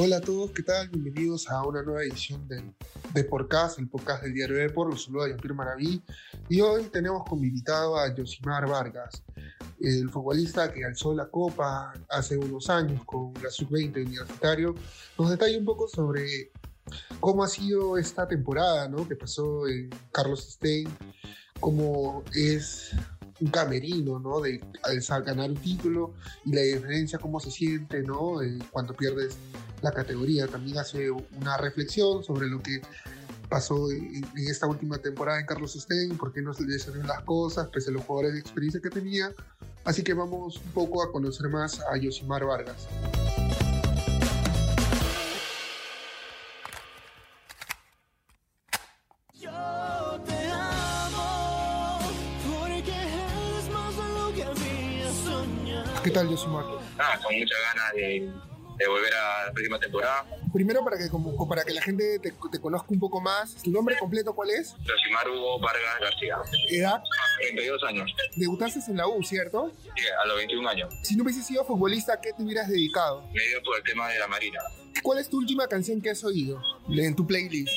Hola a todos, ¿qué tal? Bienvenidos a una nueva edición de, de Podcast, el podcast del diario Depor. Los saluda Jean-Pierre Maraví. Y hoy tenemos como invitado a Josimar Vargas, el futbolista que alzó la copa hace unos años con la Sub-20 universitario. Nos detalla un poco sobre cómo ha sido esta temporada, ¿no? Que pasó en Carlos Stein, cómo es un camerino, ¿no? De al ganar un título y la diferencia, cómo se siente, ¿no? Eh, cuando pierdes la categoría. También hace una reflexión sobre lo que pasó en, esta última temporada en Carlos Stein, por qué no se le salieron las cosas, pese a los jugadores de experiencia que tenía. Así que vamos un poco a conocer más a Yosimar Vargas. ¿Qué tal, Yosimar? Ah, con muchas ganas de, de volver a la próxima temporada. Primero, para que, como, para que la gente te, te conozca un poco más, ¿tu nombre completo cuál es? Josimar Hugo Vargas García. ¿Edad? 32 años. Debutaste en la U, ¿cierto? Sí, a los 21 años. Si no hubieses sido futbolista, ¿a qué te hubieras dedicado? Me dio por el tema de la Marina. ¿Cuál es tu última canción que has oído en tu playlist?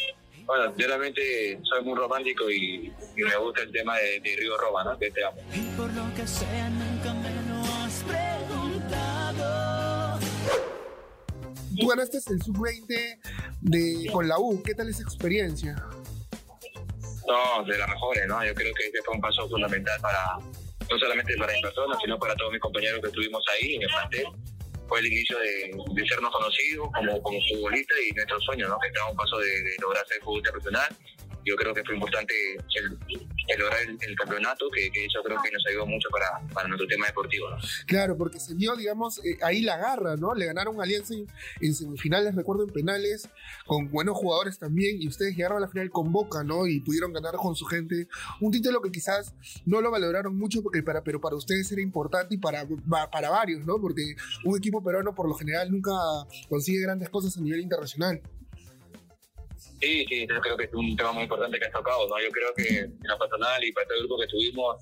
Bueno, yo realmente soy muy romántico y, y me gusta el tema de, de Río Roma, ¿no? Que te amo. Y por lo que sea, nunca Tú ganaste el sub-20 de, con la U. ¿Qué tal esa experiencia? No, de las mejores, ¿no? Yo creo que este fue un paso fundamental para, no solamente para mi persona, sino para todos mis compañeros que estuvimos ahí en el plantel. Fue el inicio de, de sernos conocidos como, como futbolistas y nuestro sueño, ¿no? Que estaba un paso de, de lograr ser futbolista profesional. Yo creo que fue importante el, el lograr el, el campeonato, que, que, eso creo que nos ayudó mucho para, para nuestro tema deportivo, ¿no? Claro, porque se vio, digamos, eh, ahí la garra, ¿no? Le ganaron a Alianza en, en, semifinales, recuerdo, en penales, con buenos jugadores también, y ustedes llegaron a la final con Boca, ¿no? Y pudieron ganar con su gente un título que quizás no lo valoraron mucho, porque para, pero para ustedes era importante y para, para varios, ¿no? Porque un equipo peruano por lo general nunca consigue grandes cosas a nivel internacional. Sí, sí, yo creo que es un tema muy importante que has tocado, ¿no? Yo creo que en lo personal y para todo el grupo que tuvimos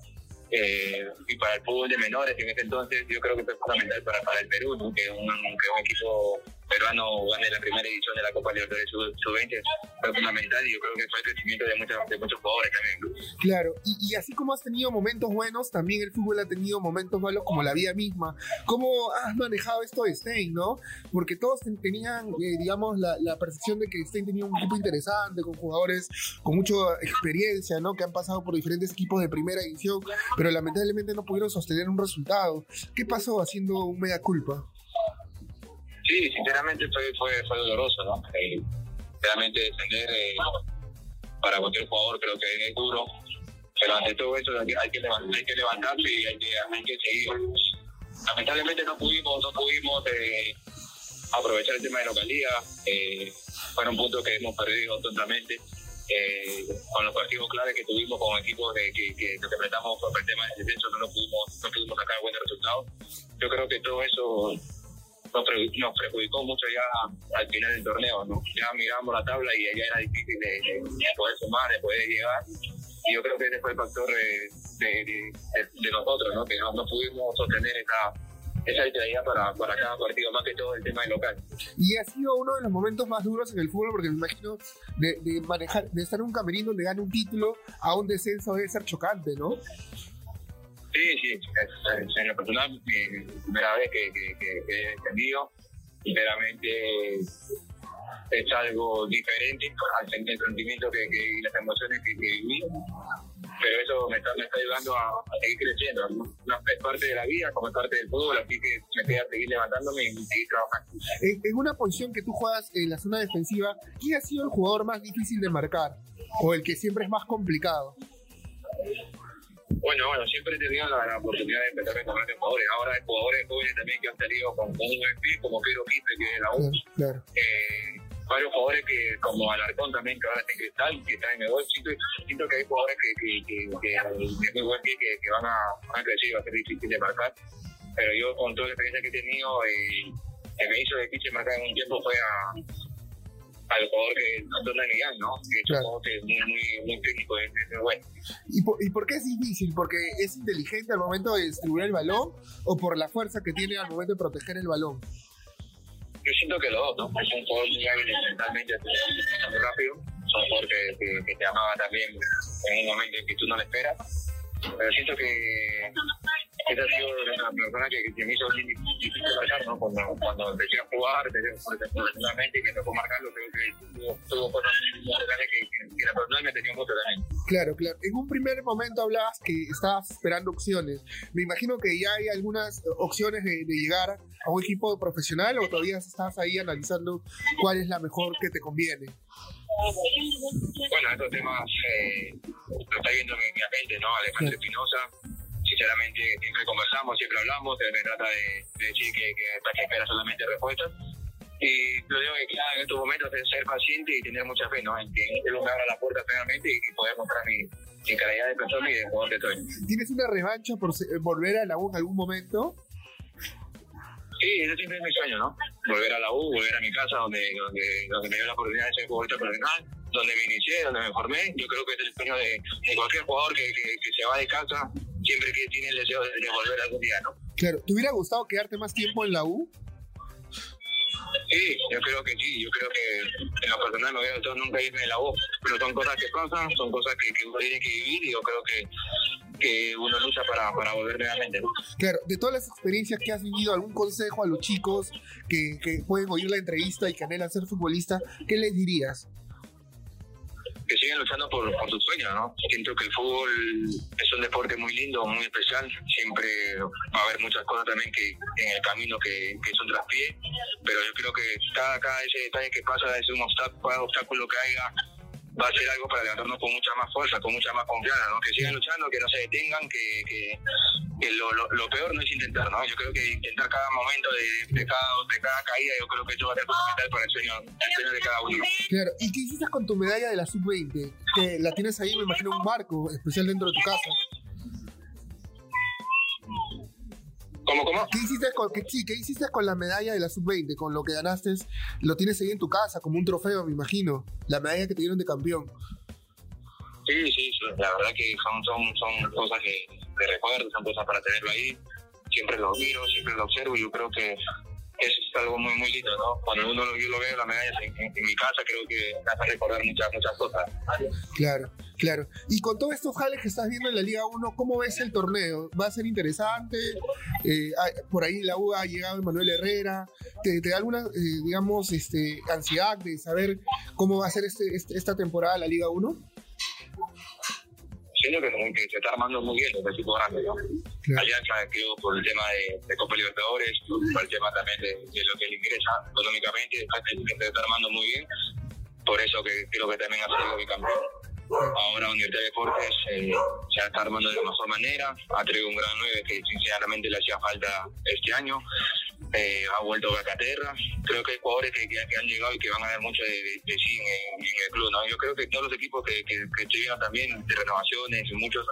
eh, y para el fútbol de menores en ese entonces, yo creo que fue fundamental para, para el Perú, ¿no? que, un, que un equipo peruano gane la primera edición de la Copa Libertadores Sub-20 fue fundamental y yo creo que fue el crecimiento de muchos, de muchos jugadores también. Claro, y, y, así como has tenido momentos buenos, también el fútbol ha tenido momentos malos como la vida misma. ¿Cómo has manejado esto de Stein, no? Porque todos tenían, eh, digamos, la, la, percepción de que Stein tenía un equipo interesante, con jugadores con mucha experiencia, ¿no? Que han pasado por diferentes equipos de primera edición, pero lamentablemente no pudieron sostener un resultado. ¿Qué pasó haciendo un mea culpa? Sí, sinceramente fue, fue, fue doloroso, ¿no? Eh, realmente defender eh, para cualquier jugador creo que es duro, pero ante todo eso hay que, hay hay que levantarse y hay que, hay que seguir. Lamentablemente no pudimos, no pudimos eh, aprovechar el tema de localía, eh, fueron puntos que hemos perdido totalmente. Con los partidos claves que tuvimos con equipos de, que, que, enfrentamos por el tema del descenso no pudimos, no pudimos sacar buenos resultados. Yo creo que todo eso nos, nos perjudicó mucho ya al final del torneo, ¿no? Ya miramos la tabla y ya era difícil de, de, de poder sumar, de poder llegar. Y yo creo que ese fue el factor de, nosotros, ¿no? Que no, pudimos sostener esa, esa para, cada partido, más que todo el tema del local. Y ha sido uno de los momentos más duros en el fútbol, porque me imagino de, de manejar, de estar en un camerino donde gana un título a un descenso debe ser chocante, ¿no? Sí, sí, es, en lo personal, mi primera vez que, he entendido, sinceramente es algo diferente al sentimiento que, que, y las emociones que, viví, pero eso me está, me está ayudando a, a seguir creciendo. ¿no? Es parte de la vida, como es parte del fútbol, así que me queda seguir levantándome y seguir trabajando. En, en una posición que tú juegas en la zona defensiva, ¿quién ha sido el jugador más difícil de marcar? ¿O el que siempre es más complicado? Bueno, bueno, siempre he tenido la, la oportunidad de empezar a encontrar jugadores. Ahora hay jugadores jóvenes también que han salido con, con un buen fit, como Pedro Quispe, que es la U. Claro, claro. Eh, varios jugadores que, como Alarcón también, que ahora está en Cristal, que está en el gol. Siento, siento que hay jugadores que, que, que, que, que muy buen pie, que, que van, a, van a crecer y va a ser difícil de marcar. Pero yo, con toda la experiencia que he tenido, eh, que me hizo difícil marcar en un tiempo fue a al jugador que ¿no? Que es claro. un es muy, muy, muy técnico, es, es bueno. ¿Y por, ¿Y por qué es difícil? ¿Porque es inteligente al momento de distribuir el balón o por la fuerza que tiene al momento de proteger el balón? yo siento que los dos, ¿no? Es un jugador muy hábil mentalmente, muy rápido. Son jugador que, que, que, te amaba también en un momento en que tú no lo esperas. Pero siento que esa ha sido una persona que, que me hizo difícil marcar, ¿no? Cuando, cuando empecé a jugar, profesionalmente y que tocó marcarlo, creo que tuvo, tuvo cosas que, que, que la personal me tenía mucho también. Claro, claro. En un primer momento hablabas que estabas esperando opciones. Me imagino que ya hay algunas opciones de, de llegar a un equipo profesional o todavía estás ahí analizando cuál es la mejor que te conviene. Bueno, estos temas eh, lo está viendo mi, mi agente, ¿no? Alejandro Espinosa. Sinceramente, siempre conversamos, siempre hablamos. Él me trata de, de decir que, que, que espera solamente respuestas. Y lo digo que claro, en estos momentos es ser paciente y tener mucha fe, ¿no? En que él me abra la puerta finalmente y, poder mostrar mi, mi calidad de persona y de jugador que soy. ¿Tienes una revancha por se- volver a la U en algún momento? Sí, ese siempre es mi sueño, ¿no? Volver a la U, volver a mi casa donde, donde, donde me dio la oportunidad de ser futbolista profesional, donde me inicié, donde me formé. Yo creo que es el sueño de, de cualquier jugador que, que, que se va de casa, siempre que tiene el deseo de, volver algún día, ¿no? Claro. ¿Te hubiera gustado quedarte más tiempo en la U? Sí, yo creo que sí, yo creo que en lo personal me hubiera gustado nunca irme de la U, pero son cosas que pasan, son cosas que, que uno tiene que vivir y yo creo que, que uno lucha para, para volver nuevamente, ¿no? Claro, de todas las experiencias que has vivido, algún consejo a los chicos que, que pueden oír la entrevista y que anhelan ser futbolista, ¿qué les dirías? Que siguen luchando por, por sus sueños, ¿no? Siento que el fútbol es un deporte muy lindo, muy especial. Siempre va a haber muchas cosas también que en el camino que, que son traspié, pero yo creo que cada, cada ese detalle que pasa es un obstáculo, cada obstáculo que haya va a ser algo para levantarnos con mucha más fuerza, con mucha más confianza, ¿no? Que sigan luchando, que no se detengan, que, que, lo, lo, peor no es intentar, ¿no? Yo creo que intentar cada momento de, de, cada, de cada caída, yo creo que eso va a ser fundamental para el sueño, el sueño de cada uno. ¿no? Claro, ¿y qué hiciste con tu medalla de la sub-20? Que la tienes ahí, me imagino, un marco especial dentro de tu casa. ¿Cómo, cómo? ¿Qué hiciste con, que, sí, ¿qué hiciste con la medalla de la sub-20? Con lo que ganaste, lo tienes ahí en tu casa, como un trofeo, me imagino. La medalla que te dieron de campeón. Sí, sí, sí, la verdad que son, son, son cosas que, que recuerdo, son cosas para tenerlo ahí. Siempre lo miro, siempre lo observo y yo creo que eso es algo muy, muy lindo, ¿no? Cuando uno lo, yo lo veo, las medallas en, en, en mi casa, creo que me hace recordar muchas, muchas cosas. Claro, claro. Y con todos estos jales que estás viendo en la Liga 1, ¿cómo ves el torneo? ¿Va a ser interesante? Eh, por ahí la U ha llegado Emanuel Herrera. ¿Te, te da alguna, eh, digamos, este, ansiedad de saber cómo va a ser este, este- esta temporada la Liga 1? Siento que, que se está armando muy bien el equipo grande, ¿no? Claro. Alianza creo por el tema de, Copa Libertadores, por el tema también de, lo que le ingresa económicamente, está, armando muy bien. Por eso que creo que también ha salido bicampeón. Ahora Universidad de Deportes se está armando de la mejor manera, ha traído un gran 9 que sinceramente le hacía falta este año. Eh, ha vuelto Becaterra. Creo que hay jugadores que, han llegado y que van a ver mucho de, sí en, el club. ¿no? Yo creo que todos los equipos que, que, que viendo también de renovaciones muchos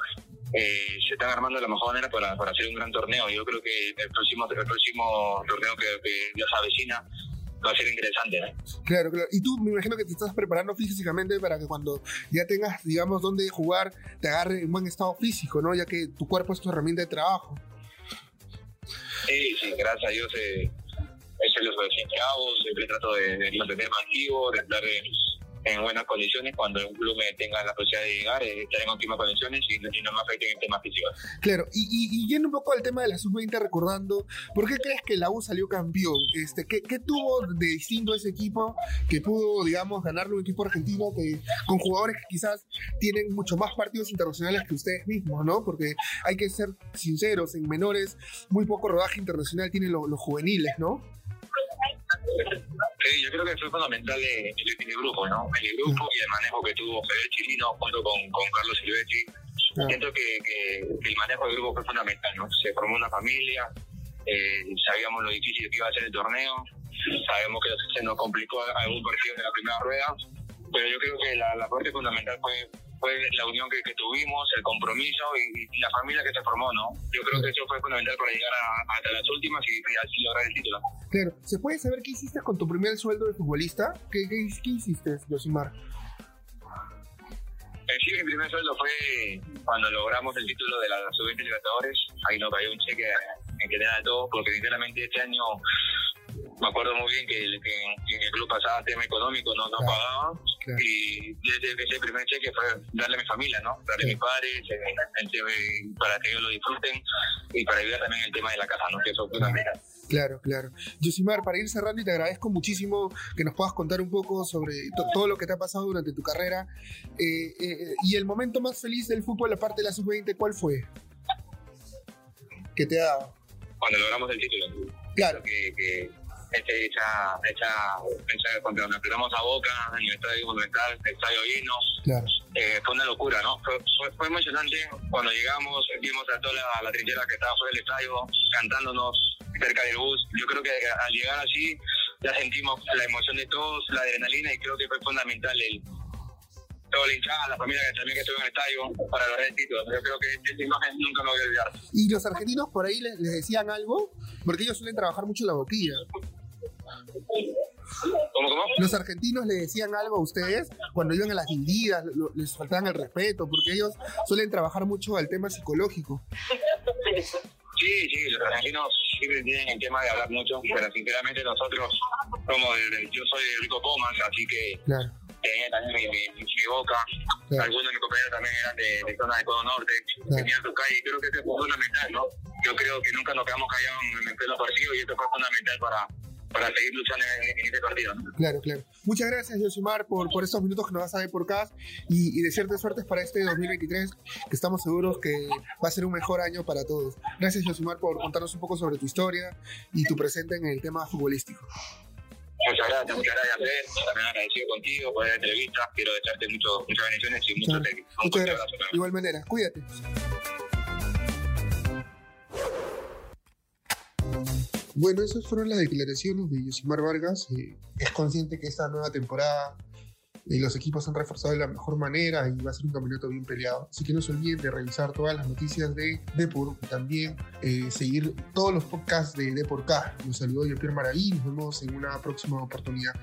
eh, se están armando de la mejor manera para, para hacer un gran torneo. Yo creo que el próximo, el próximo torneo que, que ya se avecina va a ser interesante. Claro, claro. Y tú me imagino que te estás preparando físicamente para que cuando ya tengas, digamos, dónde jugar, te agarre en buen estado físico, ¿no? Ya que tu cuerpo es tu herramienta de trabajo. Sí, sí, gracias a Dios eh, eso lo soy siempre trato de, de mantenerme activo, de estar en, en buenas condiciones cuando un club tenga la posibilidad de llegar, eh, estar en óptimas condiciones y, y no me afecten en temas físicos. Claro, y, y, y yendo un poco al tema de la sub-20, recordando, ¿por qué crees que la U salió campeón? Este, ¿qué, ¿Qué tuvo de distinto ese equipo que pudo, digamos, ganarle un equipo argentino que, con jugadores que quizás tienen mucho más partidos internacionales que ustedes mismos, ¿no? Porque hay que ser sinceros, en menores muy poco rodaje internacional tienen lo- los juveniles, ¿no? Sí, yo creo que fue fundamental el, el grupo, ¿no? El grupo y el manejo que tuvo Fede Chilino junto con, con Carlos Silvestri. Claro. Siento que, que- que el manejo del grupo fue fundamental, ¿no? Se formó una familia, eh, sabíamos lo difícil que iba a ser el torneo, sabemos que se nos complicó algún partido en la primera rueda, pero yo creo que la, la parte fundamental fue, fue la unión que, que tuvimos, el compromiso y, y la familia que se formó, ¿no? Yo creo que eso fue fundamental para llegar a- hasta las últimas y, y así lograr el título. Claro, ¿se puede saber qué hiciste con tu primer sueldo de futbolista? ¿Qué, qué, qué hiciste, Josimar? Eh, sí, mi primer sueldo fue cuando logramos el título de la Sub-20 Libertadores. Ahí nos cayó un cheque en general de todo, porque sinceramente este año me acuerdo muy bien que, en el club pasaba tema económico, no, no Claro. pagaban. Claro. Y ese, ese primer cheque fue darle a mi familia, ¿no? Darle a mis padres, eh, el tema, para que ellos lo disfruten y para ayudar también el tema de la casa, ¿no? Que eso es fundamental. Claro, claro. Yosimar, para ir cerrando y te agradezco muchísimo que nos puedas contar un poco sobre to- todo lo que te ha pasado durante tu carrera. Eh, eh, y el momento más feliz del fútbol, aparte de la sub-20, ¿cuál fue? ¿Qué te ha dado? Cuando logramos el título. Claro, que, que este, esa, esa, esa, cuando nos enfrentamos a Boca en el estadio Monumental, el estadio lleno, claro, eh, fue una locura, ¿no? Fue, fue, fue emocionante cuando llegamos, vimos a toda la, la trinchera que estaba fuera del estadio, cantándonos cerca del bus. Yo creo que al llegar así ya sentimos la emoción de todos, la adrenalina y creo que fue fundamental el toda la hinchada, la familia que también que estuvo en el estadio para lograr el título. Yo creo que esta imagen nunca me voy a olvidar. ¿Y los argentinos por ahí les, les decían algo? Porque ellos suelen trabajar mucho la boquilla. ¿Cómo, cómo? ¿Los argentinos le decían algo a ustedes cuando iban a las divididas? ¿Les faltaban el respeto? Porque ellos suelen trabajar mucho al tema psicológico. Sí, sí, los argentinos siempre tienen el tema de hablar mucho, pero sinceramente nosotros de, de- yo soy de Rico Comas, así que Claro, tenía también mi, mi, mi boca, claro, algunos de mis compañeros también eran de, de zona de Codo Norte, tenían su calle, y creo que eso fue fundamental, ¿no? Yo creo que nunca nos quedamos callados en el pleno partido y esto fue fundamental para, para seguir luchando en, en este partido, ¿no? claro, claro. Muchas gracias, Yosimar, por, por estos minutos que nos vas a dar por acá y, y desearte suertes para este 2023, que estamos seguros que va a ser un mejor año para todos. Gracias, Yosimar, por contarnos un poco sobre tu historia y tu presente en el tema futbolístico. Muchas gracias, muchas gracias, Fer. También agradecido contigo por la entrevista. Quiero desearte mucho, muchas bendiciones y mucho Muchas- Muchas gracias. abrazo. Igual manera, cuídate. Bueno, esas fueron las declaraciones de Yosimar Vargas. Eh, es consciente que esta nueva temporada eh, los equipos han reforzado de la mejor manera y va a ser un campeonato bien peleado. Así que no se olviden de revisar todas las noticias de Depor y también eh, seguir todos los podcasts de Depor K. Los saludo yo, Pierre Maraví. Nos vemos en una próxima oportunidad.